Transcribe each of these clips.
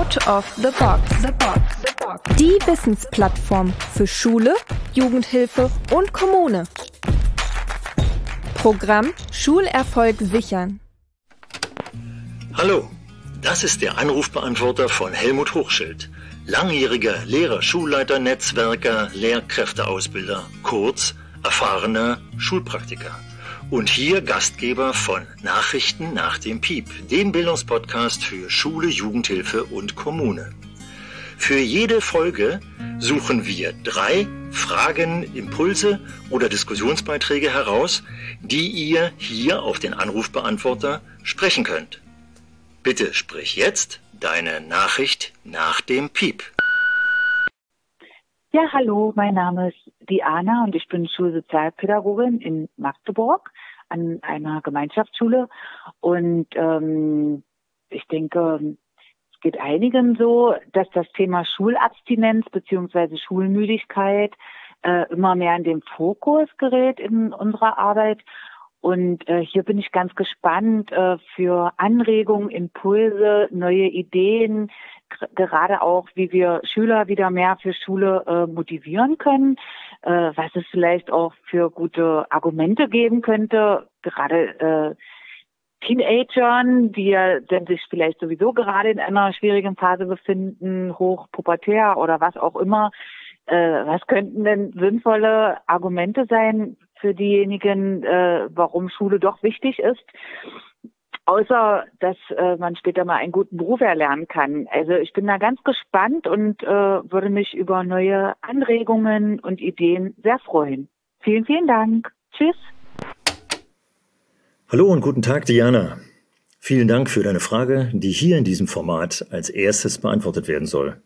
Out of the Box. The Box. Die Wissensplattform für Schule, Jugendhilfe und Kommune. Programm Schulerfolg sichern. Hallo, das ist der Anrufbeantworter von Helmut Hochschild, langjähriger Lehrer, Schulleiter, Netzwerker, Lehrkräfteausbilder, kurz erfahrener Schulpraktiker. Und hier Gastgeber von Nachrichten nach dem Piep, dem Bildungspodcast für Schule, Jugendhilfe und Kommune. Für jede Folge suchen wir drei Fragen, Impulse oder Diskussionsbeiträge heraus, die ihr hier auf den Anrufbeantworter sprechen könnt. Bitte sprich jetzt deine Nachricht nach dem Piep. Ja, hallo, mein Name ist Diana und ich bin Schulsozialpädagogin in Magdeburg an einer Gemeinschaftsschule. Und ähm, ich denke, es geht einigen so, dass das Thema Schulabstinenz beziehungsweise Schulmüdigkeit äh, immer mehr in den Fokus gerät in unserer Arbeit. Und äh, hier bin ich ganz gespannt äh, für Anregungen, Impulse, neue Ideen, gerade auch, wie wir Schüler wieder mehr für Schule äh, motivieren können, äh, was es vielleicht auch für gute Argumente geben könnte, gerade äh, Teenagern, die ja dann sich vielleicht sowieso gerade in einer schwierigen Phase befinden, hochpubertär oder was auch immer. Äh, was könnten denn sinnvolle Argumente sein für diejenigen, äh, warum Schule doch wichtig ist? Außer dass äh, man später mal einen guten Beruf erlernen kann. Also ich bin da ganz gespannt und äh, würde mich über neue Anregungen und Ideen sehr freuen. Vielen, vielen Dank. Tschüss. Hallo und guten Tag, Diana. Vielen Dank für deine Frage, die hier in diesem Format als erstes beantwortet werden soll.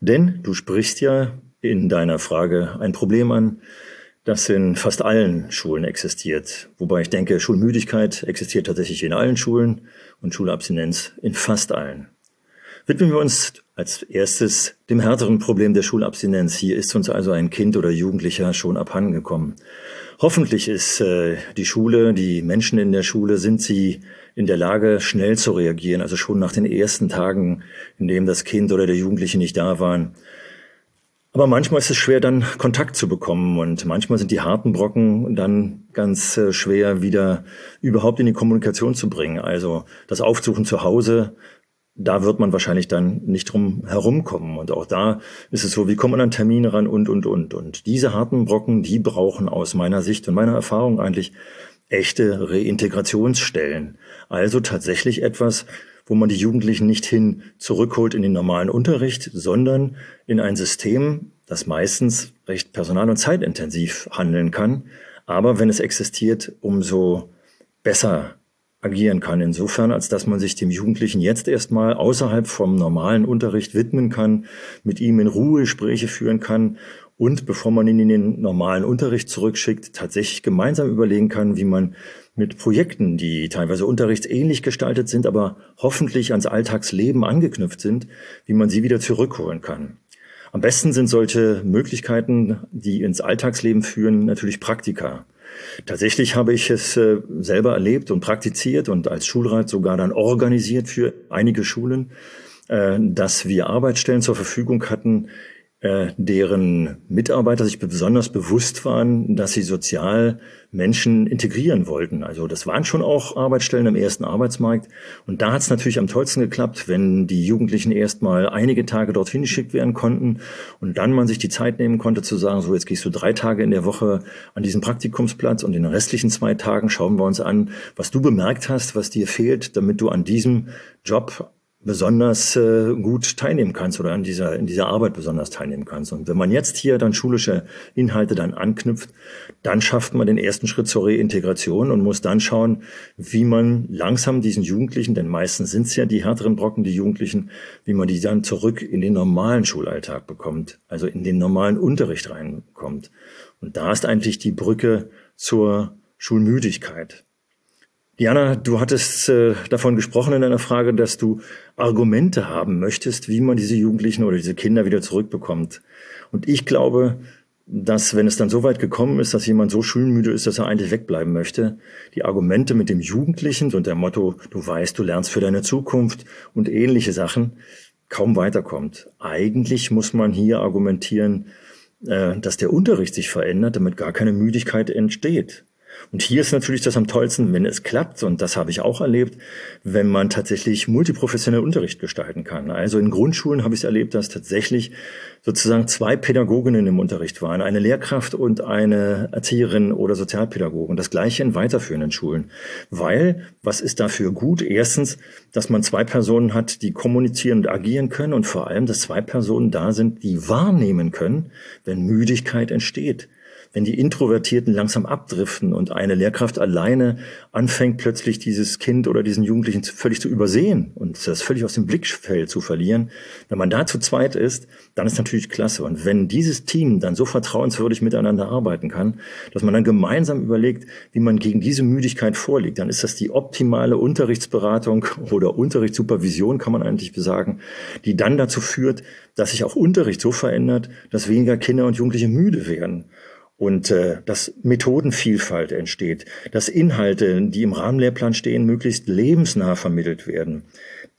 Denn du sprichst ja in deiner Frage ein Problem an, das in fast allen Schulen existiert. Wobei ich denke, Schulmüdigkeit existiert tatsächlich in allen Schulen und Schulabstinenz in fast allen. Widmen wir uns als erstes dem härteren Problem der Schulabstinenz. Hier ist uns also ein Kind oder Jugendlicher schon abhandengekommen. Hoffentlich ist äh, die Schule, die Menschen in der Schule, sind sie in der Lage, schnell zu reagieren, also schon nach den ersten Tagen, in dem das Kind oder der Jugendliche nicht da waren, aber manchmal ist es schwer, dann Kontakt zu bekommen und manchmal sind die harten Brocken dann ganz äh, schwer wieder überhaupt in die Kommunikation zu bringen. Also das Aufsuchen zu Hause, da wird man wahrscheinlich dann nicht drum herumkommen. Und auch da ist es so, wie kommt man an Termine ran und, und, und. Und diese harten Brocken, die brauchen aus meiner Sicht und meiner Erfahrung eigentlich echte Reintegrationsstellen. Also tatsächlich etwas, wo man die Jugendlichen nicht hin zurückholt in den normalen Unterricht, sondern in ein System, das meistens recht personal- und zeitintensiv handeln kann, aber wenn es existiert, umso besser agieren kann. Insofern, als dass man sich dem Jugendlichen jetzt erstmal außerhalb vom normalen Unterricht widmen kann, mit ihm in Ruhe Gespräche führen kann und bevor man ihn in den normalen Unterricht zurückschickt, tatsächlich gemeinsam überlegen kann, wie man mit Projekten, die teilweise unterrichtsähnlich gestaltet sind, aber hoffentlich ans Alltagsleben angeknüpft sind, wie man sie wieder zurückholen kann. Am besten sind solche Möglichkeiten, die ins Alltagsleben führen, natürlich Praktika. Tatsächlich habe ich es äh, selber erlebt und praktiziert und als Schulrat sogar dann organisiert für einige Schulen, äh, dass wir Arbeitsstellen zur Verfügung hatten, deren Mitarbeiter sich besonders bewusst waren, dass sie sozial Menschen integrieren wollten. Also das waren schon auch Arbeitsstellen im ersten Arbeitsmarkt. Und da hat es natürlich am tollsten geklappt, wenn die Jugendlichen erstmal einige Tage dorthin geschickt werden konnten und dann man sich die Zeit nehmen konnte zu sagen, so jetzt gehst du drei Tage in der Woche an diesen Praktikumsplatz und in den restlichen zwei Tagen schauen wir uns an, was du bemerkt hast, was dir fehlt, damit du an diesem Job besonders äh, gut teilnehmen kannst oder an dieser, in dieser Arbeit besonders teilnehmen kannst. Und wenn man jetzt hier dann schulische Inhalte dann anknüpft, dann schafft man den ersten Schritt zur Reintegration und muss dann schauen, wie man langsam diesen Jugendlichen, denn meistens sind es ja die härteren Brocken, die Jugendlichen, wie man die dann zurück in den normalen Schulalltag bekommt, also in den normalen Unterricht reinkommt. Und da ist eigentlich die Brücke zur Schulmüdigkeit. Jana, du hattest äh, davon gesprochen in deiner Frage, dass du Argumente haben möchtest, wie man diese Jugendlichen oder diese Kinder wieder zurückbekommt. Und ich glaube, dass wenn es dann so weit gekommen ist, dass jemand so schulmüde ist, dass er eigentlich wegbleiben möchte, die Argumente mit dem Jugendlichen und der Motto, du weißt, du lernst für deine Zukunft und ähnliche Sachen, kaum weiterkommt. Eigentlich muss man hier argumentieren, äh, dass der Unterricht sich verändert, damit gar keine Müdigkeit entsteht. Und hier ist natürlich das am tollsten, wenn es klappt, und das habe ich auch erlebt, wenn man tatsächlich multiprofessionell Unterricht gestalten kann. Also in Grundschulen habe ich es erlebt, dass tatsächlich sozusagen zwei Pädagoginnen im Unterricht waren, eine Lehrkraft und eine Erzieherin oder Sozialpädagogin. Das gleiche in weiterführenden Schulen. Weil, was ist dafür gut? Erstens, dass man zwei Personen hat, die kommunizieren und agieren können und vor allem, dass zwei Personen da sind, die wahrnehmen können, wenn Müdigkeit entsteht wenn die Introvertierten langsam abdriften und eine Lehrkraft alleine anfängt, plötzlich dieses Kind oder diesen Jugendlichen völlig zu übersehen und das völlig aus dem Blickfeld zu verlieren, wenn man da zu zweit ist, dann ist natürlich klasse. Und wenn dieses Team dann so vertrauenswürdig miteinander arbeiten kann, dass man dann gemeinsam überlegt, wie man gegen diese Müdigkeit vorliegt, dann ist das die optimale Unterrichtsberatung oder Unterrichtssupervision, kann man eigentlich sagen, die dann dazu führt, dass sich auch Unterricht so verändert, dass weniger Kinder und Jugendliche müde werden und äh, dass Methodenvielfalt entsteht, dass Inhalte, die im Rahmenlehrplan stehen, möglichst lebensnah vermittelt werden,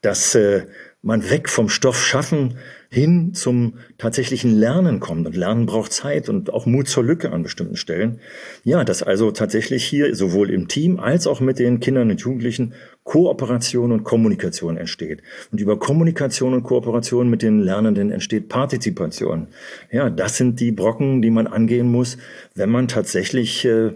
dass äh, man weg vom Stoff schaffen hin zum tatsächlichen Lernen kommt. Und Lernen braucht Zeit und auch Mut zur Lücke an bestimmten Stellen. Ja, dass also tatsächlich hier sowohl im Team als auch mit den Kindern und Jugendlichen Kooperation und Kommunikation entsteht. Und über Kommunikation und Kooperation mit den Lernenden entsteht Partizipation. Ja, das sind die Brocken, die man angehen muss, wenn man tatsächlich äh,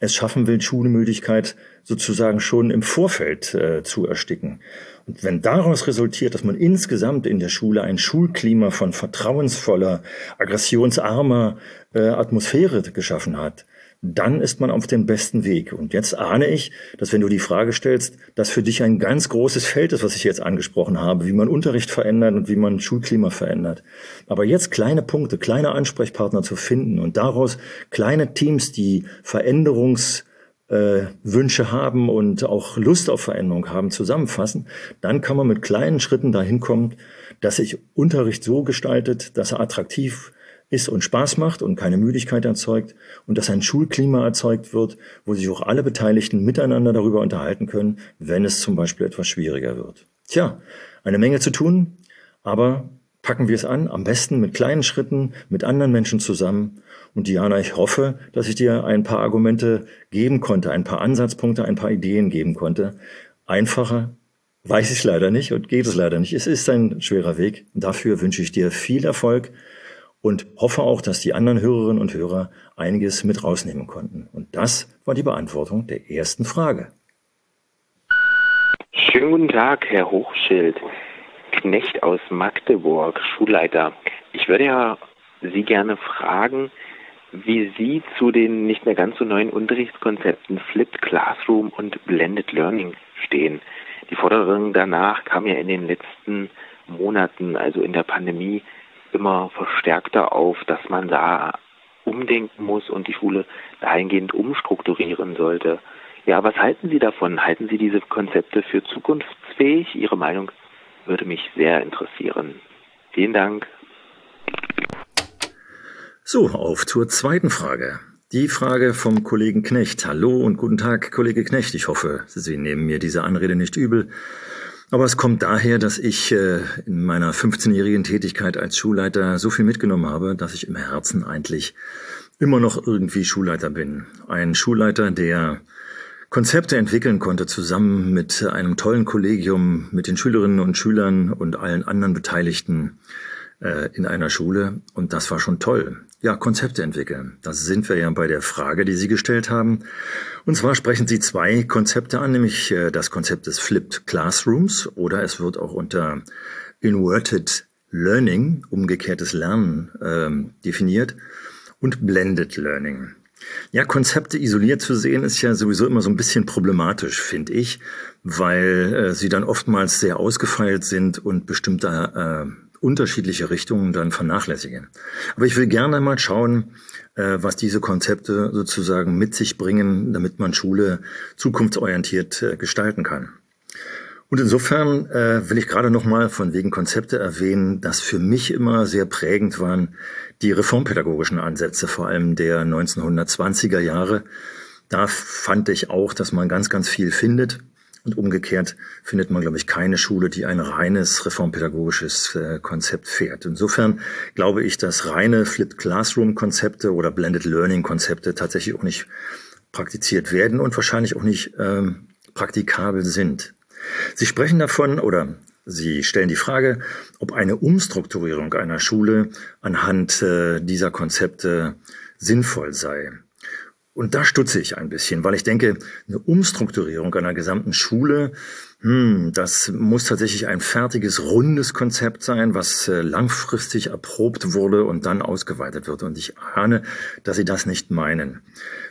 es schaffen will, Schulemüdigkeit sozusagen schon im Vorfeld äh, zu ersticken. Und wenn daraus resultiert, dass man insgesamt in der Schule ein Schulklima von vertrauensvoller, aggressionsarmer äh, Atmosphäre geschaffen hat, dann ist man auf dem besten Weg. Und jetzt ahne ich, dass wenn du die Frage stellst, das für dich ein ganz großes Feld ist, was ich jetzt angesprochen habe, wie man Unterricht verändert und wie man Schulklima verändert. Aber jetzt kleine Punkte, kleine Ansprechpartner zu finden und daraus kleine Teams, die Veränderungs äh, Wünsche haben und auch Lust auf Veränderung haben, zusammenfassen, dann kann man mit kleinen Schritten dahin kommen, dass sich Unterricht so gestaltet, dass er attraktiv ist und Spaß macht und keine Müdigkeit erzeugt und dass ein Schulklima erzeugt wird, wo sich auch alle Beteiligten miteinander darüber unterhalten können, wenn es zum Beispiel etwas schwieriger wird. Tja, eine Menge zu tun, aber packen wir es an, am besten mit kleinen Schritten, mit anderen Menschen zusammen und Diana, ich hoffe, dass ich dir ein paar Argumente geben konnte, ein paar Ansatzpunkte, ein paar Ideen geben konnte. Einfacher weiß ich leider nicht und geht es leider nicht. Es ist ein schwerer Weg. Dafür wünsche ich dir viel Erfolg und hoffe auch, dass die anderen Hörerinnen und Hörer einiges mit rausnehmen konnten. Und das war die Beantwortung der ersten Frage. Schönen guten Tag, Herr Hochschild. Knecht aus Magdeburg, Schulleiter. Ich würde ja Sie gerne fragen, wie Sie zu den nicht mehr ganz so neuen Unterrichtskonzepten Flipped Classroom und Blended Learning stehen. Die Forderung danach kam ja in den letzten Monaten, also in der Pandemie, immer verstärkter auf, dass man da umdenken muss und die Schule dahingehend umstrukturieren sollte. Ja, was halten Sie davon? Halten Sie diese Konzepte für zukunftsfähig? Ihre Meinung würde mich sehr interessieren. Vielen Dank. So, auf zur zweiten Frage. Die Frage vom Kollegen Knecht. Hallo und guten Tag, Kollege Knecht. Ich hoffe, Sie nehmen mir diese Anrede nicht übel. Aber es kommt daher, dass ich äh, in meiner 15-jährigen Tätigkeit als Schulleiter so viel mitgenommen habe, dass ich im Herzen eigentlich immer noch irgendwie Schulleiter bin. Ein Schulleiter, der Konzepte entwickeln konnte, zusammen mit einem tollen Kollegium, mit den Schülerinnen und Schülern und allen anderen Beteiligten äh, in einer Schule. Und das war schon toll. Ja, Konzepte entwickeln. Das sind wir ja bei der Frage, die Sie gestellt haben. Und zwar sprechen Sie zwei Konzepte an, nämlich äh, das Konzept des Flipped Classrooms oder es wird auch unter Inverted Learning, umgekehrtes Lernen, ähm, definiert und Blended Learning. Ja, Konzepte isoliert zu sehen ist ja sowieso immer so ein bisschen problematisch, finde ich, weil äh, sie dann oftmals sehr ausgefeilt sind und bestimmte äh, unterschiedliche Richtungen dann vernachlässigen. Aber ich will gerne mal schauen, äh, was diese Konzepte sozusagen mit sich bringen, damit man Schule zukunftsorientiert äh, gestalten kann. Und insofern äh, will ich gerade noch mal von wegen Konzepte erwähnen, dass für mich immer sehr prägend waren die reformpädagogischen Ansätze, vor allem der 1920er Jahre. Da fand ich auch, dass man ganz, ganz viel findet Und umgekehrt findet man, glaube ich, keine Schule, die ein reines reformpädagogisches äh, Konzept fährt. Insofern glaube ich, dass reine Flipped Classroom Konzepte oder Blended Learning Konzepte tatsächlich auch nicht praktiziert werden und wahrscheinlich auch nicht ähm, praktikabel sind. Sie sprechen davon oder Sie stellen die Frage, ob eine Umstrukturierung einer Schule anhand äh, dieser Konzepte sinnvoll sei. Und da stutze ich ein bisschen, weil ich denke, eine Umstrukturierung einer gesamten Schule, hm, das muss tatsächlich ein fertiges, rundes Konzept sein, was äh, langfristig erprobt wurde und dann ausgeweitet wird. Und ich ahne, dass Sie das nicht meinen.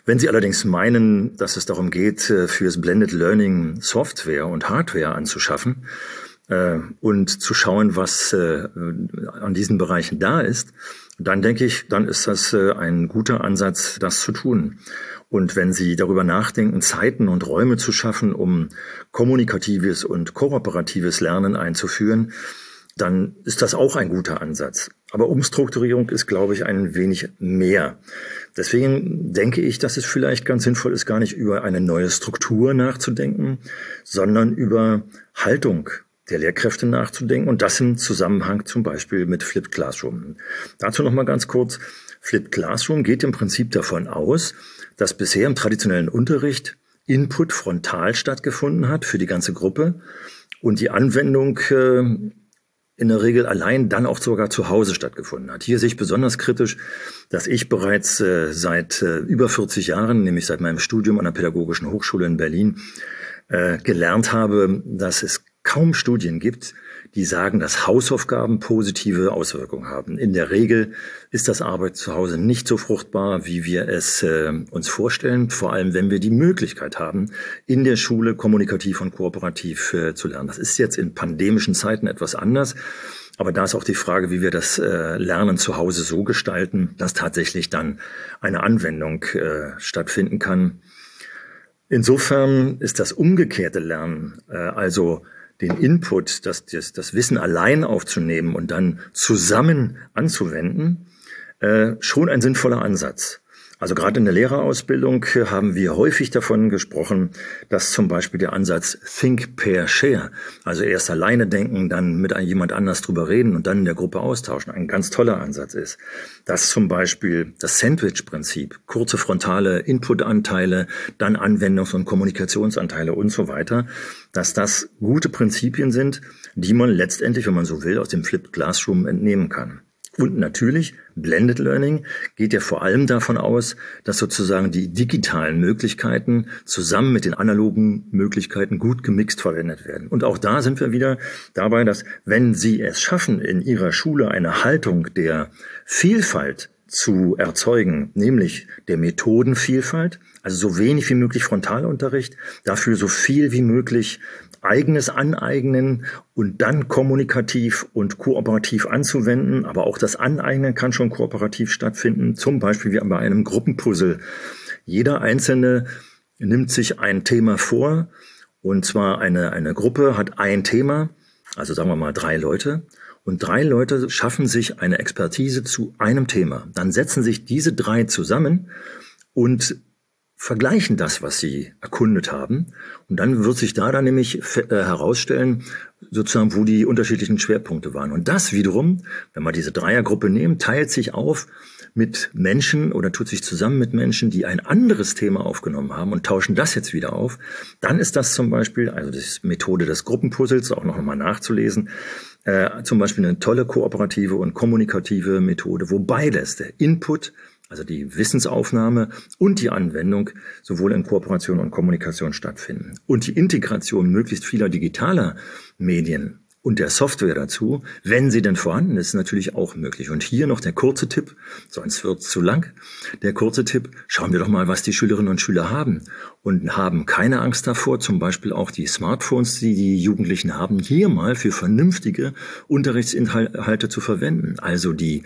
Wenn Sie allerdings meinen, dass es darum geht, äh, fürs Blended Learning Software und Hardware anzuschaffen, äh, und zu schauen, was an diesen Bereichen da ist, dann denke ich, dann ist das äh, ein guter Ansatz, das zu tun. Und wenn Sie darüber nachdenken, Zeiten und Räume zu schaffen, um kommunikatives und kooperatives Lernen einzuführen, dann ist das auch ein guter Ansatz. Aber Umstrukturierung ist, glaube ich, ein wenig mehr. Deswegen denke ich, dass es vielleicht ganz sinnvoll ist, gar nicht über eine neue Struktur nachzudenken, sondern über Haltung der Lehrkräfte nachzudenken und das im Zusammenhang zum Beispiel mit Flipped Classroom. Dazu noch mal ganz kurz. Flipped Classroom geht im Prinzip davon aus, dass bisher im traditionellen Unterricht Input frontal stattgefunden hat für die ganze Gruppe und die Anwendung äh, in der Regel allein dann auch sogar zu Hause stattgefunden hat. Hier sehe ich besonders kritisch, dass ich bereits äh, seit äh, über 40 Jahren, nämlich seit meinem Studium an der Pädagogischen Hochschule in Berlin, äh, gelernt habe, dass es kaum Studien gibt, die sagen, dass Hausaufgaben positive Auswirkungen haben. In der Regel ist das Arbeit zu Hause nicht so fruchtbar, wie wir es äh, uns vorstellen, vor allem wenn wir die Möglichkeit haben, in der Schule kommunikativ und kooperativ äh, zu lernen. Das ist jetzt in pandemischen Zeiten etwas anders. Aber da ist auch die Frage, wie wir das äh, Lernen zu Hause so gestalten, dass tatsächlich dann eine Anwendung äh, stattfinden kann. Insofern ist das umgekehrte Lernen, äh, also den Input, das, das, das Wissen allein aufzunehmen und dann zusammen anzuwenden, äh, schon ein sinnvoller Ansatz. Also gerade in der Lehrerausbildung haben wir häufig davon gesprochen, dass zum Beispiel der Ansatz Think, Pair, Share, also erst alleine denken, dann mit jemand anders drüber reden und dann in der Gruppe austauschen, ein ganz toller Ansatz ist. Dass zum Beispiel das Sandwich-Prinzip, kurze frontale Input-Anteile, dann Anwendungs- und Kommunikationsanteile und so weiter, dass das gute Prinzipien sind, die man letztendlich, wenn man so will, aus dem Flipped Classroom entnehmen kann. Und natürlich, Blended Learning geht ja vor allem davon aus, dass sozusagen die digitalen Möglichkeiten zusammen mit den analogen Möglichkeiten gut gemixt verwendet werden. Und auch da sind wir wieder dabei, dass wenn Sie es schaffen, in Ihrer Schule eine Haltung der Vielfalt zu erzeugen, nämlich der Methodenvielfalt, also so wenig wie möglich Frontalunterricht, dafür so viel wie möglich eigenes Aneignen und dann kommunikativ und kooperativ anzuwenden. Aber auch das Aneignen kann schon kooperativ stattfinden, zum Beispiel wie bei einem Gruppenpuzzle. Jeder Einzelne nimmt sich ein Thema vor und zwar eine, eine Gruppe hat ein Thema, also sagen wir mal drei Leute. Und drei Leute schaffen sich eine Expertise zu einem Thema. Dann setzen sich diese drei zusammen und vergleichen das, was sie erkundet haben. Und dann wird sich da dann nämlich äh, herausstellen, sozusagen, wo die unterschiedlichen Schwerpunkte waren. Und das wiederum, wenn man diese Dreiergruppe nimmt, teilt sich auf mit Menschen oder tut sich zusammen mit Menschen, die ein anderes Thema aufgenommen haben und tauschen das jetzt wieder auf. Dann ist das zum Beispiel, also die Methode des Gruppenpuzzles, auch noch mal nachzulesen, äh, zum Beispiel eine tolle kooperative und kommunikative Methode, wo beides, der Input also die Wissensaufnahme und die Anwendung sowohl in Kooperation und Kommunikation stattfinden. Und die Integration möglichst vieler digitaler Medien und der Software dazu, wenn sie denn vorhanden ist, natürlich auch möglich. Und hier noch der kurze Tipp, sonst wird es zu lang. Der kurze Tipp, schauen wir doch mal, was die Schülerinnen und Schüler haben. Und haben keine Angst davor, zum Beispiel auch die Smartphones, die die Jugendlichen haben, hier mal für vernünftige Unterrichtsinhalte zu verwenden. Also die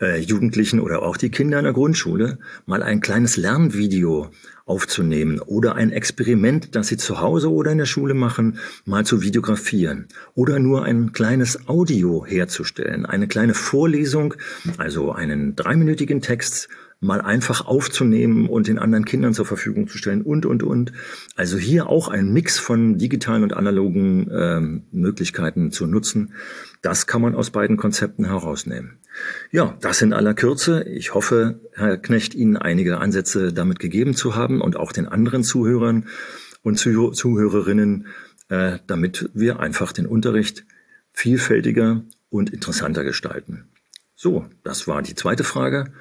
äh, Jugendlichen oder auch die Kinder in der Grundschule mal ein kleines Lernvideo aufzunehmen oder ein Experiment, das sie zu Hause oder in der Schule machen, mal zu videografieren oder nur ein kleines Audio herzustellen, eine kleine Vorlesung, also einen dreiminütigen Text mal einfach aufzunehmen und den anderen Kindern zur Verfügung zu stellen und, und, und. Also hier auch ein Mix von digitalen und analogen ähm, Möglichkeiten zu nutzen. Das kann man aus beiden Konzepten herausnehmen. Ja, das in aller Kürze. Ich hoffe, Herr Knecht, Ihnen einige Ansätze damit gegeben zu haben und auch den anderen Zuhörern und Zuhörerinnen, äh, damit wir einfach den Unterricht vielfältiger und interessanter gestalten. So, das war die zweite Frage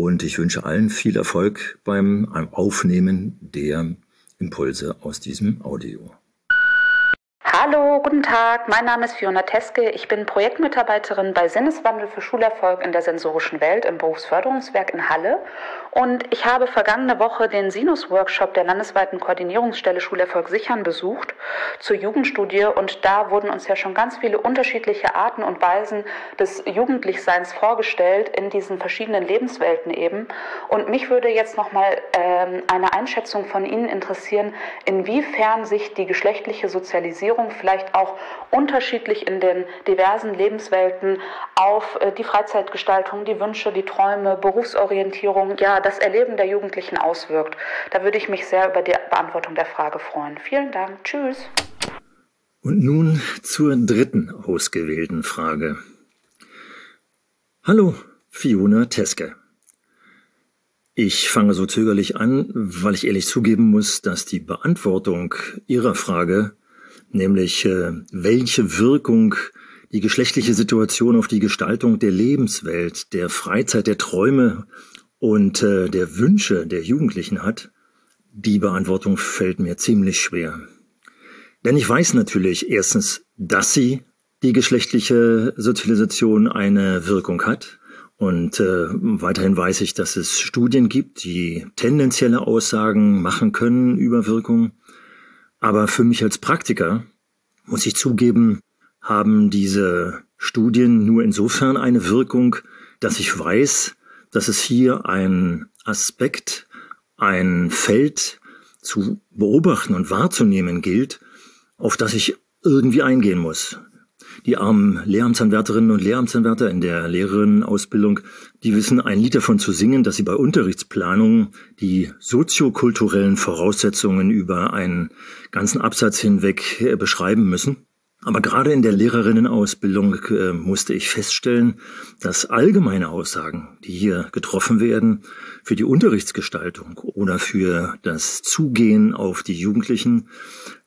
und ich wünsche allen viel Erfolg beim Aufnehmen der Impulse aus diesem Audio. Hallo, guten Tag. Mein Name ist Fiona Teske. Ich bin Projektmitarbeiterin bei Sinneswandel für Schulerfolg in der sensorischen Welt im Berufsförderungswerk in Halle. Und ich habe vergangene Woche den Sinus-Workshop der landesweiten Koordinierungsstelle Schulerfolg sichern besucht zur Jugendstudie. Und da wurden uns ja schon ganz viele unterschiedliche Arten und Weisen des Jugendlichseins vorgestellt in diesen verschiedenen Lebenswelten eben. Und mich würde jetzt nochmal ähm, eine Einschätzung von Ihnen interessieren, inwiefern sich die geschlechtliche Sozialisierung vielleicht auch unterschiedlich in den diversen Lebenswelten auf äh, die Freizeitgestaltung, die Wünsche, die Träume, Berufsorientierung, ja, das Erleben der Jugendlichen auswirkt. Da würde ich mich sehr über die Beantwortung der Frage freuen. Vielen Dank. Tschüss. Und nun zur dritten ausgewählten Frage. Hallo, Fiona Teske. Ich fange so zögerlich an, weil ich ehrlich zugeben muss, dass die Beantwortung Ihrer Frage nämlich äh, welche Wirkung die geschlechtliche Situation auf die Gestaltung der Lebenswelt, der Freizeit, der Träume und äh, der Wünsche der Jugendlichen hat, die Beantwortung fällt mir ziemlich schwer. Denn ich weiß natürlich erstens, dass sie die geschlechtliche Sozialisation eine Wirkung hat. Und äh, weiterhin weiß ich, dass es Studien gibt, die tendenzielle Aussagen machen können über Wirkung. Aber für mich als Praktiker, muss ich zugeben, haben diese Studien nur insofern eine Wirkung, dass ich weiß, dass es hier ein Aspekt, ein Feld zu beobachten und wahrzunehmen gilt, auf das ich irgendwie eingehen muss. Die armen Lehramtsanwärterinnen und Lehramtsanwärter in der Lehrerinnenausbildung, die wissen ein Lied davon zu singen, dass sie bei Unterrichtsplanung die soziokulturellen Voraussetzungen über einen ganzen Absatz hinweg äh, beschreiben müssen. Aber gerade in der Lehrerinnenausbildung äh, musste ich feststellen, dass allgemeine Aussagen, die hier getroffen werden, für die Unterrichtsgestaltung oder für das Zugehen auf die Jugendlichen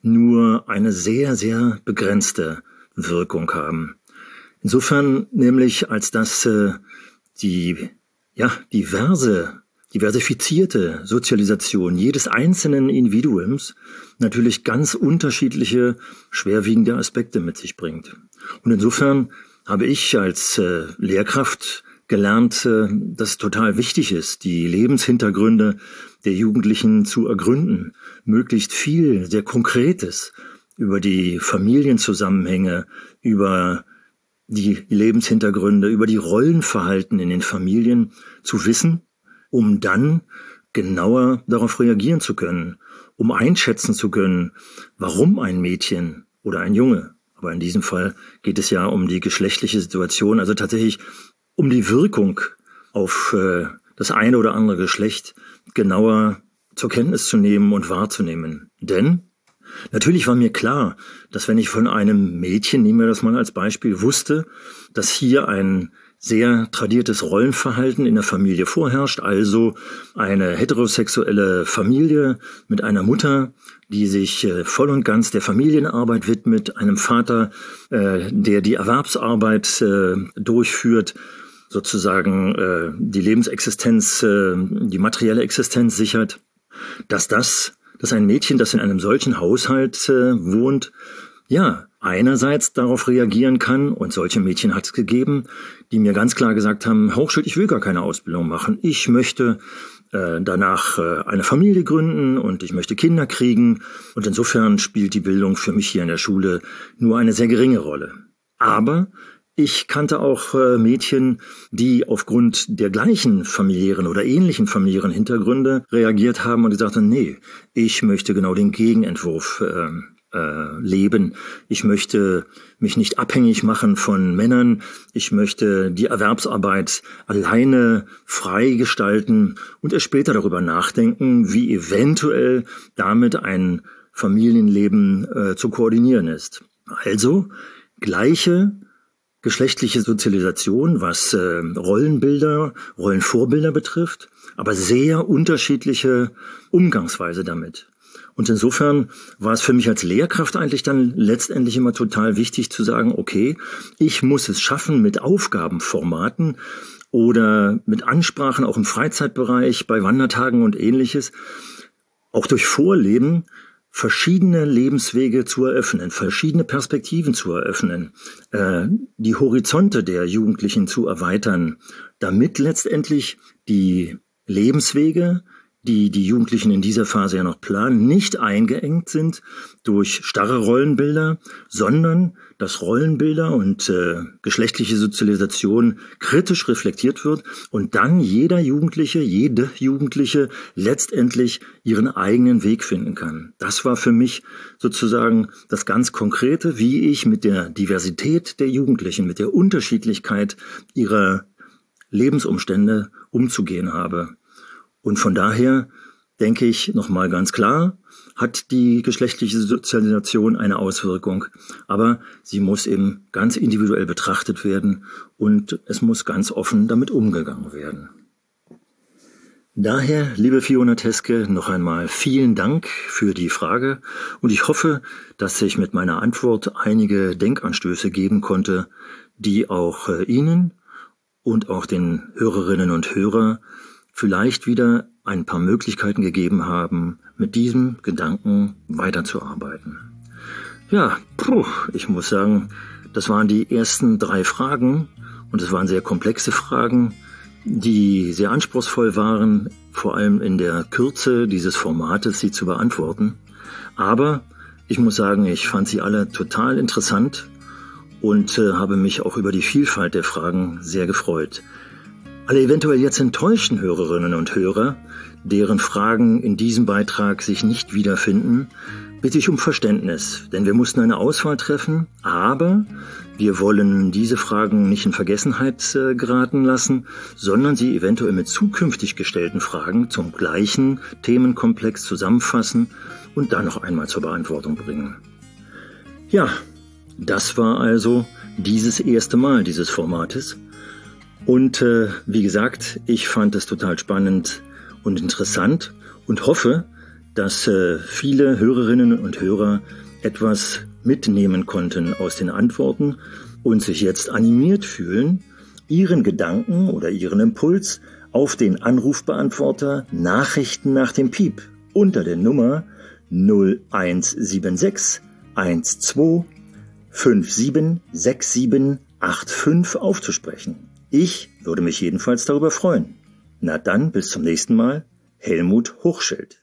nur eine sehr, sehr begrenzte Wirkung haben. Insofern nämlich, als dass äh, die ja, diverse, diversifizierte Sozialisation jedes einzelnen Individuums natürlich ganz unterschiedliche, schwerwiegende Aspekte mit sich bringt. Und insofern habe ich als äh, Lehrkraft gelernt, äh, dass es total wichtig ist, die Lebenshintergründe der Jugendlichen zu ergründen, möglichst viel, sehr Konkretes über die Familienzusammenhänge, über die Lebenshintergründe, über die Rollenverhalten in den Familien zu wissen, um dann genauer darauf reagieren zu können, um einschätzen zu können, warum ein Mädchen oder ein Junge, aber in diesem Fall geht es ja um die geschlechtliche Situation, also tatsächlich um die Wirkung auf äh, das eine oder andere Geschlecht genauer zur Kenntnis zu nehmen und wahrzunehmen. Denn Natürlich war mir klar, dass wenn ich von einem Mädchen, nehmen wir das mal als Beispiel, wusste, dass hier ein sehr tradiertes Rollenverhalten in der Familie vorherrscht, also eine heterosexuelle Familie mit einer Mutter, die sich äh, voll und ganz der Familienarbeit widmet, einem Vater, äh, der die Erwerbsarbeit äh, durchführt, sozusagen die Lebensexistenz, die materielle Existenz sichert, dass das dass ein Mädchen, das in einem solchen Haushalt äh, wohnt, ja, einerseits darauf reagieren kann, und solche Mädchen hat es gegeben, die mir ganz klar gesagt haben, Hochschild, ich will gar keine Ausbildung machen. Ich möchte äh, danach äh, eine Familie gründen und ich möchte Kinder kriegen. Und insofern spielt die Bildung für mich hier in der Schule nur eine sehr geringe Rolle. Aber ich kannte auch äh, Mädchen, die aufgrund der gleichen familiären oder ähnlichen familiären Hintergründe reagiert haben und gesagt haben, nee, ich möchte genau den Gegenentwurf äh, äh, leben. Ich möchte mich nicht abhängig machen von Männern. Ich möchte die Erwerbsarbeit alleine frei gestalten und erst später darüber nachdenken, wie eventuell damit ein Familienleben äh, zu koordinieren ist. Also gleiche geschlechtliche Sozialisation, was äh, Rollenbilder, Rollenvorbilder betrifft, aber sehr unterschiedliche Umgangsweise damit. Und insofern war es für mich als Lehrkraft eigentlich dann letztendlich immer total wichtig zu sagen, okay, ich muss es schaffen mit Aufgabenformaten oder mit Ansprachen auch im Freizeitbereich, bei Wandertagen und ähnliches, auch durch Vorleben verschiedene Lebenswege zu eröffnen, verschiedene Perspektiven zu eröffnen, äh, die Horizonte der Jugendlichen zu erweitern, damit letztendlich die Lebenswege die die Jugendlichen in dieser Phase ja noch planen, nicht eingeengt sind durch starre Rollenbilder, sondern dass Rollenbilder und äh, geschlechtliche Sozialisation kritisch reflektiert wird und dann jeder Jugendliche, jede Jugendliche letztendlich ihren eigenen Weg finden kann. Das war für mich sozusagen das ganz Konkrete, wie ich mit der Diversität der Jugendlichen, mit der Unterschiedlichkeit ihrer Lebensumstände umzugehen habe. Und von daher denke ich nochmal ganz klar, hat die geschlechtliche Sozialisation eine Auswirkung, aber sie muss eben ganz individuell betrachtet werden und es muss ganz offen damit umgegangen werden. Daher, liebe Fiona Teske, noch einmal vielen Dank für die Frage und ich hoffe, dass ich mit meiner Antwort einige Denkanstöße geben konnte, die auch äh, Ihnen und auch den Hörerinnen und Hörern vielleicht wieder ein paar Möglichkeiten gegeben haben, mit diesem Gedanken weiterzuarbeiten. Ja, puh, ich muss sagen, das waren die ersten drei Fragen und es waren sehr komplexe Fragen, die sehr anspruchsvoll waren, vor allem in der Kürze dieses Formates sie zu beantworten. Aber ich muss sagen, ich fand sie alle total interessant und äh, habe mich auch über die Vielfalt der Fragen sehr gefreut. Alle eventuell jetzt enttäuschten Hörerinnen und Hörer, deren Fragen in diesem Beitrag sich nicht wiederfinden, bitte ich um Verständnis, denn wir mussten eine Auswahl treffen, aber wir wollen diese Fragen nicht in Vergessenheit äh, geraten lassen, sondern sie eventuell mit zukünftig gestellten Fragen zum gleichen Themenkomplex zusammenfassen und dann noch einmal zur Beantwortung bringen. Ja, das war also dieses erste Mal dieses Formates. Und äh, wie gesagt, ich fand es total spannend und interessant und hoffe, dass äh, viele Hörerinnen und Hörer etwas mitnehmen konnten aus den Antworten und sich jetzt animiert fühlen, ihren Gedanken oder ihren Impuls auf den Anrufbeantworter Nachrichten nach dem Piep unter der Nummer 0176 12 576785 aufzusprechen. Ich würde mich jedenfalls darüber freuen. Na dann, bis zum nächsten Mal. Helmut Hochschild.